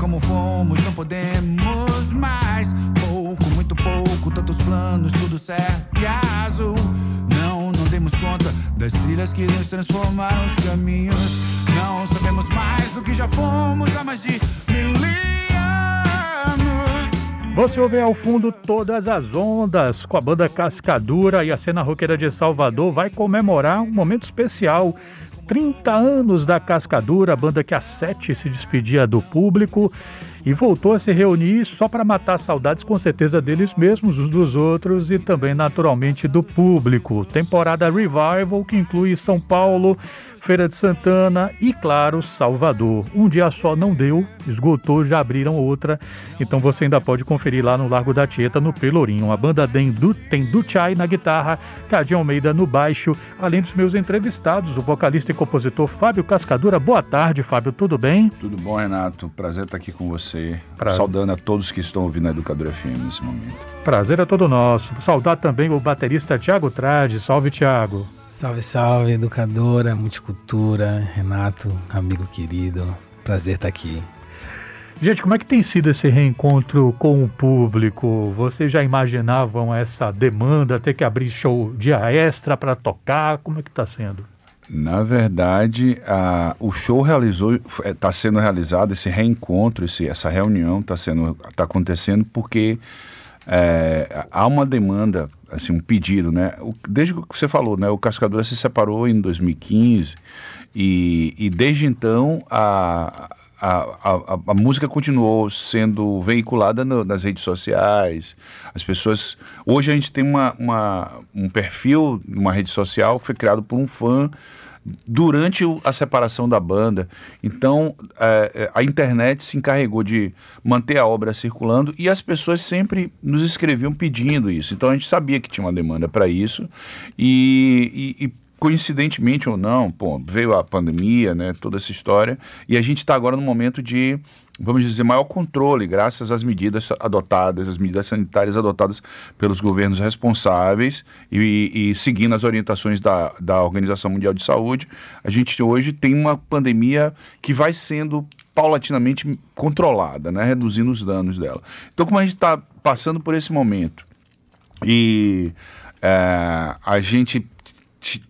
como fomos, não podemos mais. Pouco, muito pouco, tantos planos, tudo certo e azul. Não, não demos conta das trilhas que nos transformaram os caminhos. Não sabemos mais do que já fomos há mais de mil anos. Você ouve ao fundo todas as ondas com a banda Cascadura e a cena roqueira de Salvador vai comemorar um momento especial. 30 anos da Cascadura, a banda que há sete se despedia do público e voltou a se reunir só para matar saudades, com certeza, deles mesmos, uns dos outros e também, naturalmente, do público. Temporada Revival, que inclui São Paulo, Feira de Santana e, claro, Salvador. Um dia só não deu, esgotou, já abriram outra. Então você ainda pode conferir lá no Largo da Tieta, no Pelourinho. A banda tem, du, tem Duchai na guitarra, Cadinho Almeida no baixo, além dos meus entrevistados, o vocalista e compositor Fábio Cascadura. Boa tarde, Fábio, tudo bem? Tudo bom, Renato. Prazer estar aqui com você. Prazer. Saudando a todos que estão ouvindo a Educadora FM nesse momento. Prazer é todo nosso. Saudar também o baterista Tiago Trade. Salve, Tiago. Salve, salve, educadora, multicultura, Renato, amigo querido, prazer estar aqui. Gente, como é que tem sido esse reencontro com o público? Vocês já imaginavam essa demanda, ter que abrir show dia extra para tocar? Como é que está sendo? Na verdade, a, o show realizou, está sendo realizado esse reencontro, esse, essa reunião está sendo, está acontecendo porque é, há uma demanda, assim, um pedido, né? O, desde que você falou, né? O Cascadura se separou em 2015 e, e desde então a, a, a, a, música continuou sendo veiculada no, nas redes sociais. As pessoas. Hoje a gente tem uma, uma, um perfil, uma rede social que foi criado por um fã durante a separação da banda. Então, é, é, a internet se encarregou de manter a obra circulando e as pessoas sempre nos escreviam pedindo isso. Então, a gente sabia que tinha uma demanda para isso e, e, e coincidentemente ou não, pô, veio a pandemia, né, toda essa história, e a gente está agora no momento de vamos dizer, maior controle, graças às medidas adotadas, as medidas sanitárias adotadas pelos governos responsáveis e, e, seguindo as orientações da, da Organização Mundial de Saúde, a gente hoje tem uma pandemia que vai sendo paulatinamente controlada, né, reduzindo os danos dela. Então, como a gente está passando por esse momento e é, a gente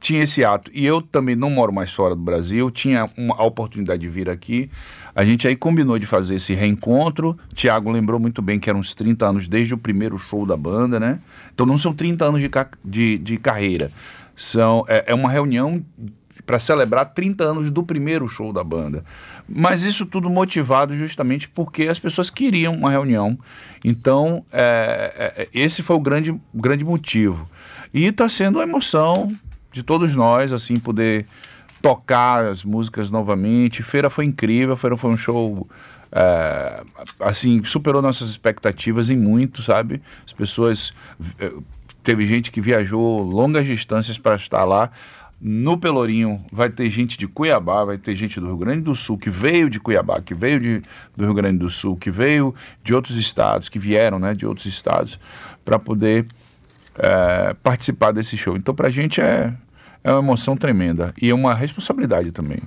tinha esse ato, e eu também não moro mais fora do Brasil, tinha uma, a oportunidade de vir aqui, a gente aí combinou de fazer esse reencontro. Tiago lembrou muito bem que eram uns 30 anos desde o primeiro show da banda, né? Então não são 30 anos de, de, de carreira. São, é, é uma reunião para celebrar 30 anos do primeiro show da banda. Mas isso tudo motivado justamente porque as pessoas queriam uma reunião. Então, é, é, esse foi o grande, grande motivo. E está sendo uma emoção de todos nós, assim, poder tocar as músicas novamente. Feira foi incrível, Feira foi um show é, assim, superou nossas expectativas em muito, sabe? As pessoas. É, teve gente que viajou longas distâncias para estar lá. No Pelourinho vai ter gente de Cuiabá, vai ter gente do Rio Grande do Sul que veio de Cuiabá, que veio de, do Rio Grande do Sul, que veio de outros estados, que vieram né, de outros estados, para poder é, participar desse show. Então, para a gente é, é uma emoção tremenda e é uma responsabilidade também.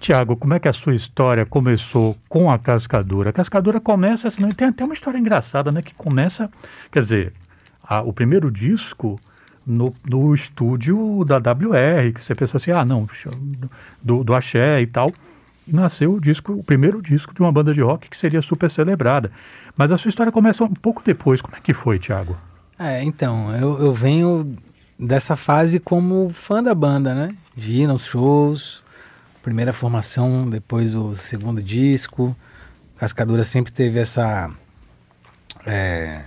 Tiago, como é que a sua história começou com a Cascadura? A Cascadura começa assim, tem até uma história engraçada, né? Que começa, quer dizer, a, o primeiro disco no, no estúdio da WR, que você pensa assim, ah, não, do, do Axé e tal. E nasceu o disco, o primeiro disco de uma banda de rock que seria super celebrada. Mas a sua história começa um pouco depois. Como é que foi, Tiago? É, então, eu, eu venho dessa fase como fã da banda, né? Vi nos shows, primeira formação, depois o segundo disco. Cascadura sempre teve essa é,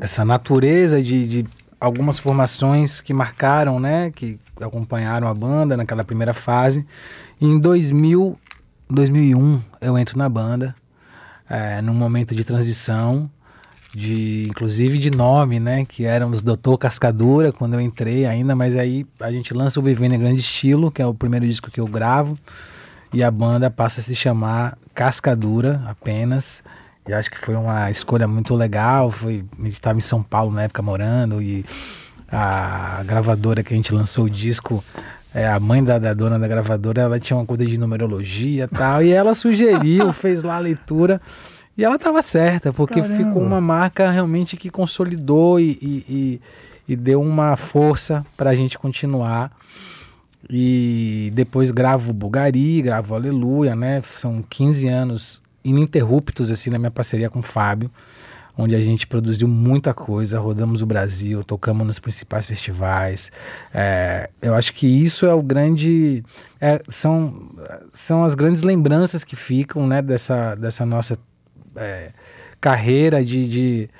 essa natureza de, de, algumas formações que marcaram, né? Que acompanharam a banda naquela primeira fase. E em 2000, 2001 eu entro na banda, é, num momento de transição de inclusive de nome, né? Que éramos Doutor Cascadura quando eu entrei ainda, mas aí a gente lança o Vivendo em Grande Estilo, que é o primeiro disco que eu gravo, e a banda passa a se chamar Cascadura apenas. E acho que foi uma escolha muito legal. Foi, a gente estava em São Paulo na época morando e a gravadora que a gente lançou o disco é, a mãe da, da, dona da gravadora, ela tinha uma coisa de numerologia e tal, e ela sugeriu, fez lá a leitura, e ela estava certa, porque Caramba. ficou uma marca realmente que consolidou e, e, e, e deu uma força para a gente continuar. E depois gravo Bulgari, gravo Aleluia, né? São 15 anos ininterruptos assim na minha parceria com o Fábio onde a gente produziu muita coisa, rodamos o Brasil, tocamos nos principais festivais. É, eu acho que isso é o grande. É, são, são as grandes lembranças que ficam né, dessa, dessa nossa é, carreira de, de,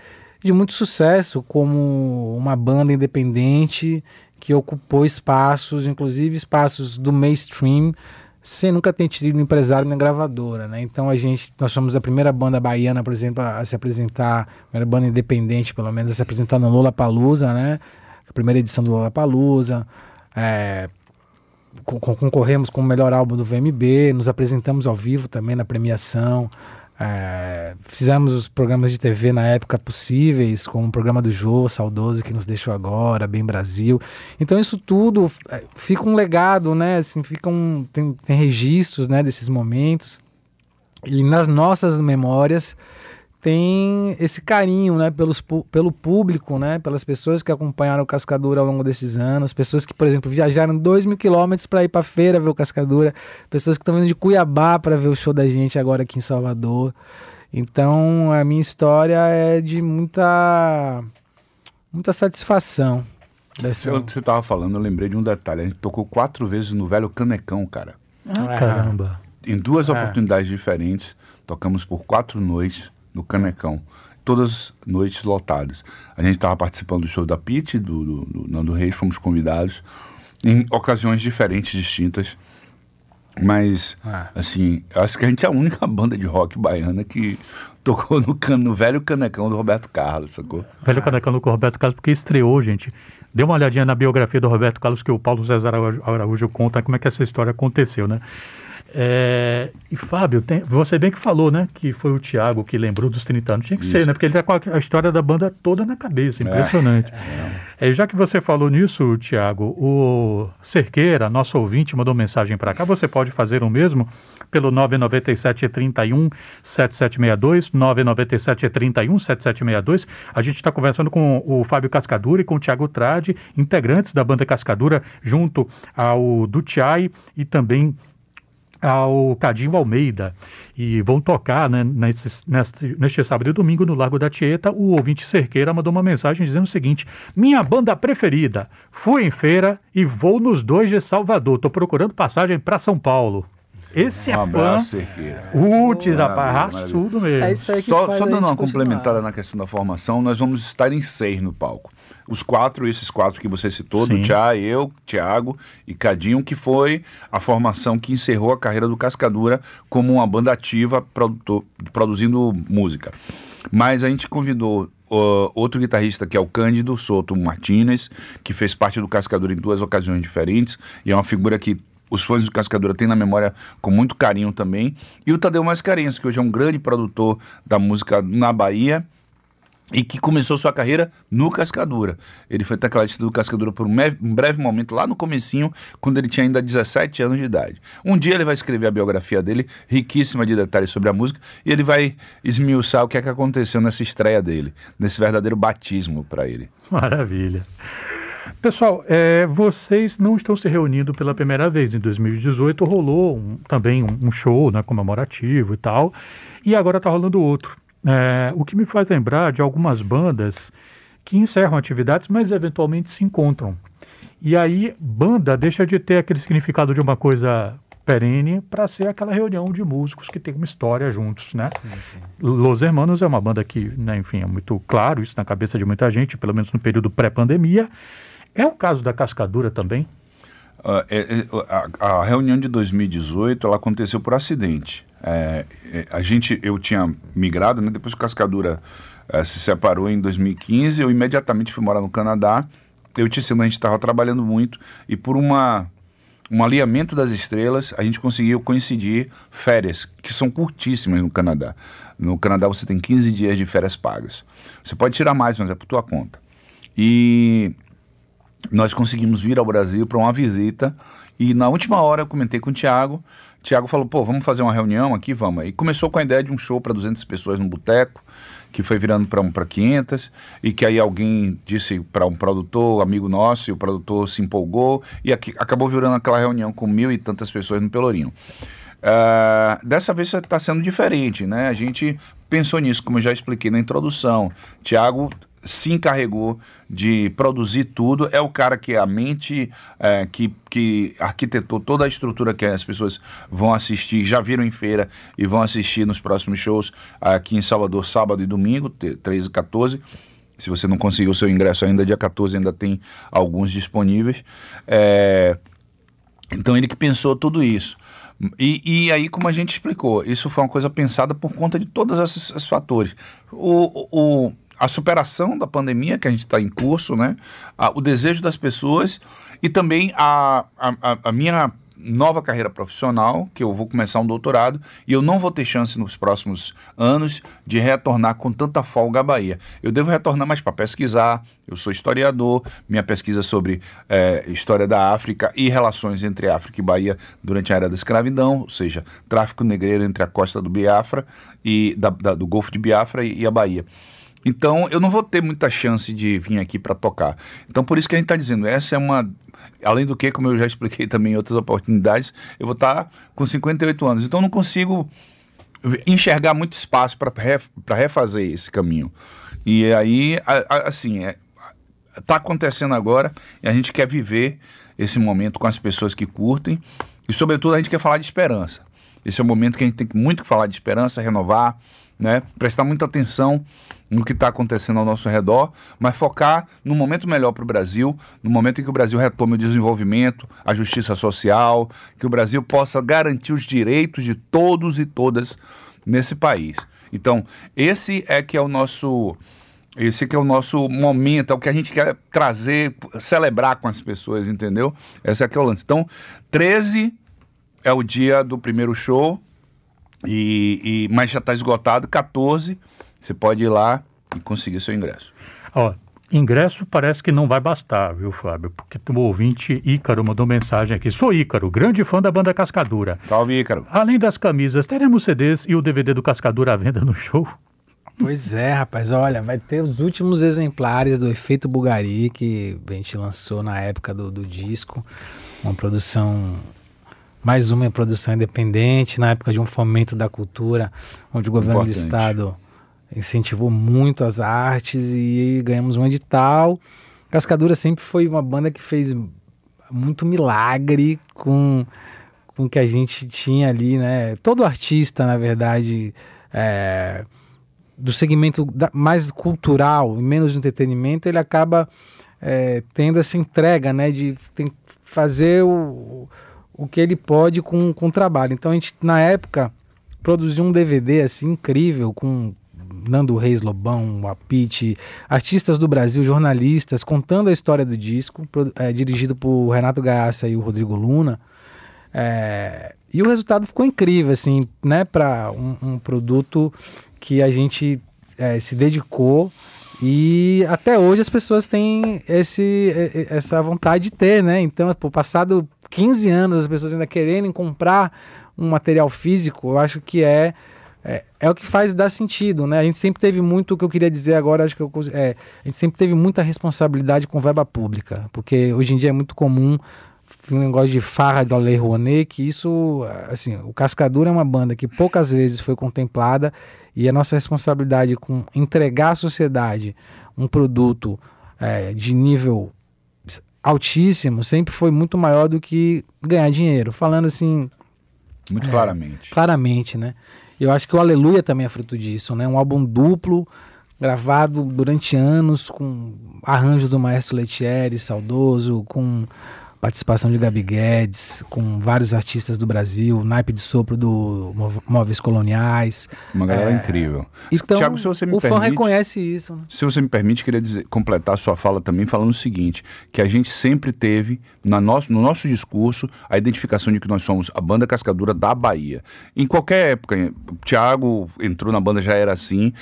de muito sucesso como uma banda independente que ocupou espaços, inclusive espaços do mainstream sem nunca ter tido um empresário na gravadora, né? Então a gente, nós somos a primeira banda baiana, por exemplo, a, a se apresentar, a primeira banda independente, pelo menos, a se apresentar no Lola Palusa, né? A primeira edição do Lola Palusa. É, concorremos com o melhor álbum do VMB, nos apresentamos ao vivo também na premiação. É, fizemos os programas de TV na época possíveis, como o programa do Jô, saudoso que nos deixou agora, Bem Brasil. Então isso tudo é, fica um legado, né? Assim, fica um, tem, tem registros né, desses momentos. E nas nossas memórias tem esse carinho, né, pelos, pelo público, né, pelas pessoas que acompanharam o Cascadura ao longo desses anos, pessoas que, por exemplo, viajaram 2 mil quilômetros para ir para feira ver o Cascadura, pessoas que estão vindo de Cuiabá para ver o show da gente agora aqui em Salvador. Então, a minha história é de muita muita satisfação. Dessa... Você estava falando, eu lembrei de um detalhe. A gente tocou quatro vezes no velho Canecão, cara. Ah, caramba. Em duas é. oportunidades diferentes, tocamos por quatro noites no Canecão. Todas noites lotadas. A gente estava participando do show da Pete, do, do, do Nando Reis, fomos convidados em ocasiões diferentes, distintas. Mas, ah. assim, acho que a gente é a única banda de rock baiana que tocou no, can, no velho canecão do Roberto Carlos, sacou? Velho canecão do Roberto Carlos, porque estreou, gente. Dê uma olhadinha na biografia do Roberto Carlos, que o Paulo César Araújo conta como é que essa história aconteceu, né? É, e Fábio, tem, você bem que falou, né? Que foi o Thiago que lembrou dos 30 anos. Tinha que Isso. ser, né? Porque ele tá com a, a, história da banda toda na cabeça. É. Impressionante. É. É, já que você falou nisso, Thiago, o Cerqueira, nosso ouvinte, mandou mensagem para cá. Você pode fazer o mesmo pelo 997 31 7762, 997 31 7762. A gente está conversando com o Fábio Cascadura e com o Thiago Trade, integrantes da banda Cascadura, junto ao Dutiai e também ao Cadinho Almeida e vão tocar né, nesse, neste, neste sábado e domingo no Largo da Tieta. O ouvinte Cerqueira mandou uma mensagem dizendo o seguinte: Minha banda preferida, fui em feira e vou nos dois de Salvador. Estou procurando passagem para São Paulo. Esse é um é abraço, fã. Cerqueira. Uti, rapaz, raçudo mesmo. É isso aí que só, só dando uma complementada na questão da formação, nós vamos estar em seis no palco os quatro, esses quatro que você citou, Sim. do Tia, eu, Tiago e Cadinho, que foi a formação que encerrou a carreira do Cascadura como uma banda ativa produtor, produzindo música. Mas a gente convidou Uh, outro guitarrista que é o Cândido Soto Martinez, que fez parte do Cascadura em duas ocasiões diferentes e é uma figura que os fãs do Cascadura têm na memória com muito carinho também. E o Tadeu Mascarenhas, que hoje é um grande produtor da música na Bahia e que começou sua carreira no Cascadura. Ele foi tecladista do Cascadura por um, um, breve momento, lá no comecinho, quando ele tinha ainda 17 anos de idade. Um dia ele vai escrever a biografia dele, riquíssima de detalhes sobre a música, e ele vai esmiuçar o que é que aconteceu nessa estreia dele, nesse verdadeiro batismo para ele. Maravilha. Pessoal, é, vocês não estão se reunindo pela primeira vez. Em 2018 rolou um, também um, um show né, comemorativo e tal, e agora está rolando outro. É, o que me faz lembrar de algumas bandas que encerram atividades, mas eventualmente se encontram. E aí, banda deixa de ter aquele significado de uma coisa perene para ser aquela reunião de músicos que tem uma história juntos, né? Sim, sim. Los Hermanos é uma banda que, né, enfim, é muito claro isso na cabeça de muita gente, pelo menos no período pré-pandemia. É o caso da Cascadura também? Uh, é, a, a, reunião de 2018 ela aconteceu por acidente. É, é, a gente, eu tinha migrado, né? depois que Cascadura é, se separou em 2015, eu imediatamente fui morar no Canadá. Eu te a gente estava trabalhando muito e por uma um alinhamento das estrelas, a gente conseguiu coincidir férias, que são curtíssimas no Canadá. No Canadá você tem 15 dias de férias pagas. Você pode tirar mais, mas é por tua conta. E nós conseguimos vir ao Brasil para uma visita E na última hora eu comentei com o Thiago. O Thiago falou, pô, vamos fazer uma reunião aqui, vamos. E começou com a ideia de um show para 200 pessoas no boteco, que foi virando para um, para 500, e que aí alguém disse para um produtor, amigo nosso, e o produtor se empolgou, e aqui, acabou virando aquela reunião com mil e tantas pessoas no Pelourinho. Uh, dessa vez está sendo diferente, né? A gente pensou nisso, como eu já expliquei na introdução. Tiago se encarregou de produzir tudo, é o cara que é a mente é, que, que arquitetou toda a estrutura que as pessoas vão assistir, já viram em feira e vão assistir nos próximos shows aqui em Salvador, sábado e domingo, 13 e 14. Se você não conseguiu o seu ingresso ainda, dia 14 ainda tem alguns disponíveis. É, então ele que pensou tudo isso. E, e, aí, como a gente explicou, isso foi uma coisa pensada por conta de todos esses, esses fatores. O, o, a superação da pandemia que a gente está em curso, né? o desejo das pessoas e também a, a, a minha nova carreira profissional, que eu vou começar um doutorado, e eu não vou ter chance nos próximos anos de retornar com tanta folga à Bahia. Eu devo retornar mais para pesquisar, eu sou historiador, minha pesquisa sobre é, história da África e relações entre África e Bahia durante a era da escravidão, ou seja, tráfico negreiro entre a costa do Biafra e da, da, do Golfo de Biafra e, e a Bahia. Então, eu não vou ter muita chance de vir aqui para tocar. Então, por isso que a gente está dizendo, essa é uma Além do que, como eu já expliquei também em outras oportunidades, eu vou estar com 58 anos. Então não consigo enxergar muito espaço para refazer esse caminho. E aí, assim, está é, tá acontecendo agora e a gente quer viver esse momento com as pessoas que curtem e, sobretudo, a gente quer falar de esperança. Esse é o momento que a gente tem muito que falar de esperança, renovar, né? prestar muita atenção no que está acontecendo ao nosso redor, mas focar no momento melhor para o Brasil, no momento em que o Brasil retome o desenvolvimento, a justiça social, que o Brasil possa garantir os direitos de todos e todas nesse país. Então, esse é que é o nosso esse que é o nosso momento, é o que a gente quer trazer, celebrar com as pessoas, entendeu? Esse é que é o lance. Então, 13 é o dia do primeiro show, e, e mas já está esgotado, 14 você pode ir lá e conseguir seu ingresso. Ó, ingresso parece que não vai bastar, viu, Fábio? Porque o ouvinte Ícaro mandou mensagem aqui. Sou Ícaro, grande fã da banda Cascadura. Salve, Ícaro. Além das camisas, teremos CDs e o DVD do Cascadura à venda no show? Pois é, rapaz. Olha, vai ter os últimos exemplares do Efeito Bugari que a gente lançou na época do, do disco. Uma produção mais uma produção independente, na época de um fomento da cultura, onde o governo Importante. do estado incentivou muito as artes e ganhamos um edital. Cascadura sempre foi uma banda que fez muito milagre com com o que a gente tinha ali, né? Todo artista, na verdade, é, do segmento da, mais cultural e menos de entretenimento, ele acaba é, tendo essa entrega, né? De tem, fazer o, o que ele pode com, com o trabalho. Então a gente, na época, produziu um DVD assim incrível com Nando Reis Lobão, Apite, artistas do Brasil, jornalistas, contando a história do disco, é, dirigido por Renato Gaassa e o Rodrigo Luna. É, e o resultado ficou incrível, assim, né, para um, um, produto que a gente é, se dedicou e até hoje as pessoas têm esse, essa vontade de ter, né? Então, por passado 15 anos, as pessoas ainda querendo comprar um material físico, eu acho que é é, é o que faz dar sentido, né? A gente sempre teve muito, o que eu queria dizer agora, acho que eu, é, a gente sempre teve muita responsabilidade com verba pública, porque hoje em dia é muito comum um negócio de farra da Lei Rouanet, que isso, assim, o Cascadura é uma banda que poucas vezes foi contemplada e a nossa responsabilidade com entregar à sociedade um produto é, de nível altíssimo sempre foi muito maior do que ganhar dinheiro. Falando assim. Muito é, claramente. Claramente, né? Eu acho que o Aleluia também é fruto disso, né? Um álbum duplo, gravado durante anos, com arranjos do maestro Letieri, saudoso, com participação de Gabi Guedes, com vários artistas do Brasil, naipe de sopro do Móveis Coloniais. Uma galera é, incrível. Então, Thiago, se você me o permite, fã reconhece isso. Né? Se você me permite, queria dizer, completar a sua fala também falando o seguinte, que a gente sempre teve na nosso, no nosso discurso a identificação de que nós somos a banda cascadura da Bahia. Em qualquer época, o Thiago entrou na banda, já era assim,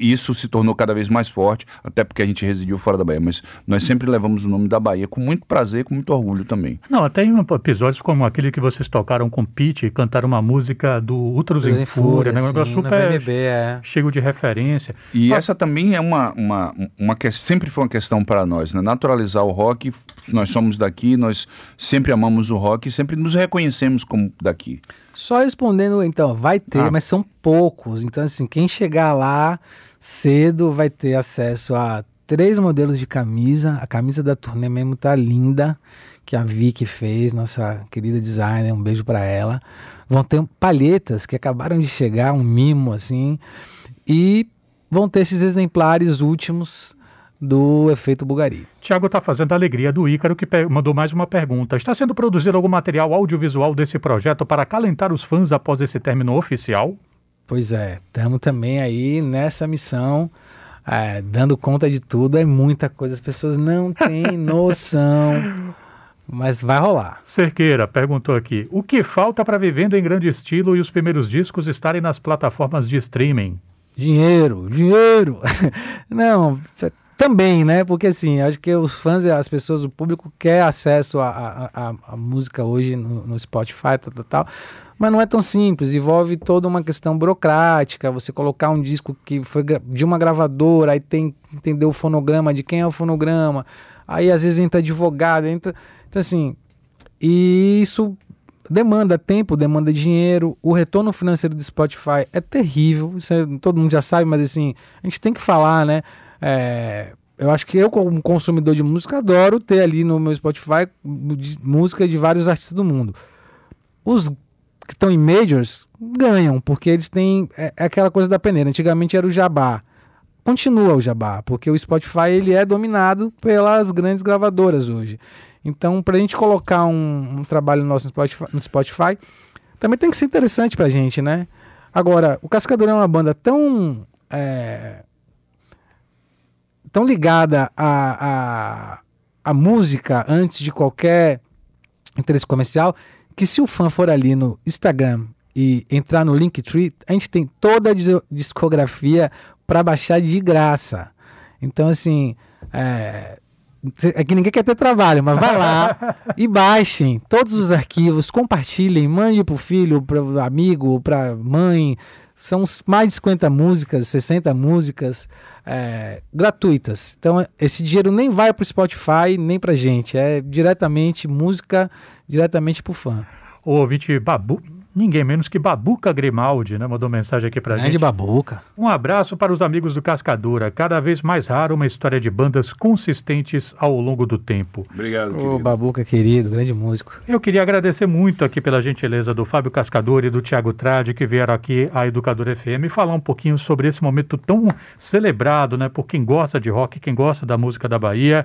isso se tornou cada vez mais forte, até porque a gente residiu fora da Bahia, mas nós sempre levamos o nome da Bahia com muito prazer, com muito orgulho orgulho também. Não, até em episódios como aquele que vocês tocaram com Pete e cantaram uma música do Ultros em Fúria, né? Um negócio super VMB, é. cheio de referência. E Mas- essa também é uma, uma, uma que sempre foi uma questão para nós, né? Naturalizar o rock, nós somos daqui, nós sempre amamos o rock e sempre nos reconhecemos como daqui. Só respondendo, então, vai ter, Ah. mas são poucos. Então, assim, quem chegar lá cedo vai ter acesso a três modelos de camisa. A camisa da turnê mesmo tá linda, que a Vicky fez, nossa querida designer, um beijo para ela. Vão ter palhetas que acabaram de chegar, um mimo, assim. E vão ter esses exemplares últimos do Efeito Bugari. Tiago está fazendo a alegria do Ícaro, que mandou mais uma pergunta. Está sendo produzido algum material audiovisual desse projeto para acalentar os fãs após esse término oficial? Pois é, estamos também aí nessa missão, é, dando conta de tudo, é muita coisa, as pessoas não têm noção, mas vai rolar. Cerqueira perguntou aqui: o que falta para Vivendo em Grande Estilo e os primeiros discos estarem nas plataformas de streaming? Dinheiro, dinheiro. Não, f- também, né? Porque assim, acho que os fãs, as pessoas, o público quer acesso à música hoje no, no Spotify, tal, tal, tal. Mas não é tão simples, envolve toda uma questão burocrática, você colocar um disco que foi de uma gravadora, aí tem que entender o fonograma, de quem é o fonograma, aí às vezes entra advogado, entra. Então, assim, e isso demanda tempo, demanda dinheiro. O retorno financeiro do Spotify é terrível. É- todo mundo já sabe, mas assim, a gente tem que falar, né? É, eu acho que eu, como consumidor de música, adoro ter ali no meu Spotify música de vários artistas do mundo. Os que estão em majors ganham, porque eles têm. É, é aquela coisa da peneira. Antigamente era o jabá. Continua o jabá, porque o Spotify ele é dominado pelas grandes gravadoras hoje. Então, para a gente colocar um, um trabalho nosso no Spotify, no Spotify, também tem que ser interessante para a gente, né? Agora, o Cascador é uma banda tão é, tão ligada à, à, música antes de qualquer interesse comercial, que se o fã for ali no Instagram e entrar no Linktree, a gente tem toda a dis- discografia para baixar de graça. Então, assim, é, cê- é ninguém quer ter trabalho, mas vai lá e baixem todos os arquivos, compartilhem, mande para o filho, para o amigo, para mãe. São mais de 50 músicas, 60 músicas é, gratuitas. Então, esse dinheiro nem vai para o Spotify, nem para gente. É diretamente música, diretamente para o fã. O ouvinte Babu, ninguém menos que Babuca Grimaldi, né? Mandou mensagem aqui pra Grande gente. babuca. Um abraço para os amigos do Cascadura. Cada vez mais raro uma história de bandas consistentes ao longo do tempo. Obrigado, Ô, querido. babuca querido, grande músico. Eu queria agradecer muito aqui pela gentileza do Fábio Cascador e do Tiago Tradi que vieram aqui à Educadora FM falar um pouquinho sobre esse momento tão celebrado, né, por quem gosta de rock, quem gosta da música da Bahia.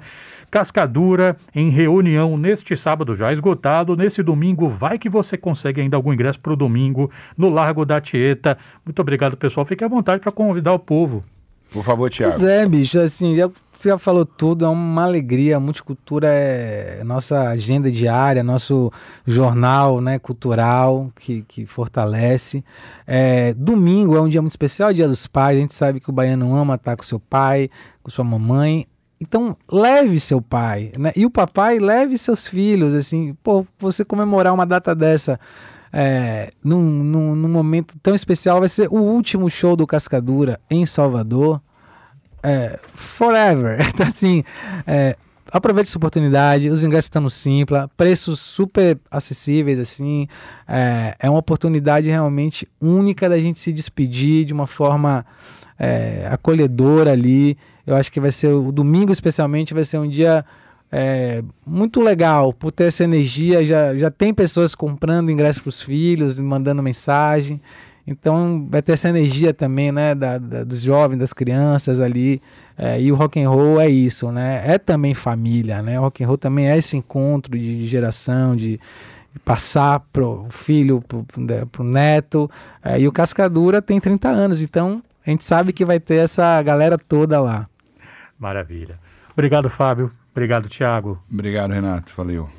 Cascadura em reunião neste sábado já esgotado, nesse domingo vai que você consegue ainda algum ingresso para o domingo no Largo da Tieta. Muito obrigado, pessoal. Fique à vontade para convidar o povo. Por favor, Tiago. Pois é, bicho, assim, já, você já falou tudo, é uma alegria. A multicultura é nossa agenda diária, nosso jornal né, cultural que, que fortalece. É, domingo é um dia muito especial, é o dia dos pais. A gente sabe que o baiano ama estar com seu pai, com sua mamãe. Então, leve seu pai, né? E o papai leve seus filhos, assim, pô, você comemorar uma data dessa é, num, num, num momento tão especial, vai ser o último show do Cascadura em Salvador. É, forever. Então, assim, é, aproveite essa oportunidade. Os ingressos estão no Simpla, preços super acessíveis, assim. É, é uma oportunidade realmente única da gente se despedir de uma forma é, acolhedora ali. Eu acho que vai ser o domingo, especialmente, vai ser um dia é, muito legal por ter essa energia. Já, já tem pessoas comprando ingresso para os filhos, mandando mensagem. Então vai ter essa energia também, né, da, da- dos jovens, das crianças ali. É, e o rock and roll é isso, né? É também família, né? O rock and roll também é esse encontro de, de geração, de, passar pro filho, pro, pro- pro neto. É, e o Cascadura tem 30 anos, então a gente sabe que vai ter essa galera toda lá. Maravilha. Obrigado, Fábio. Obrigado, Tiago. Obrigado, Renato. Valeu.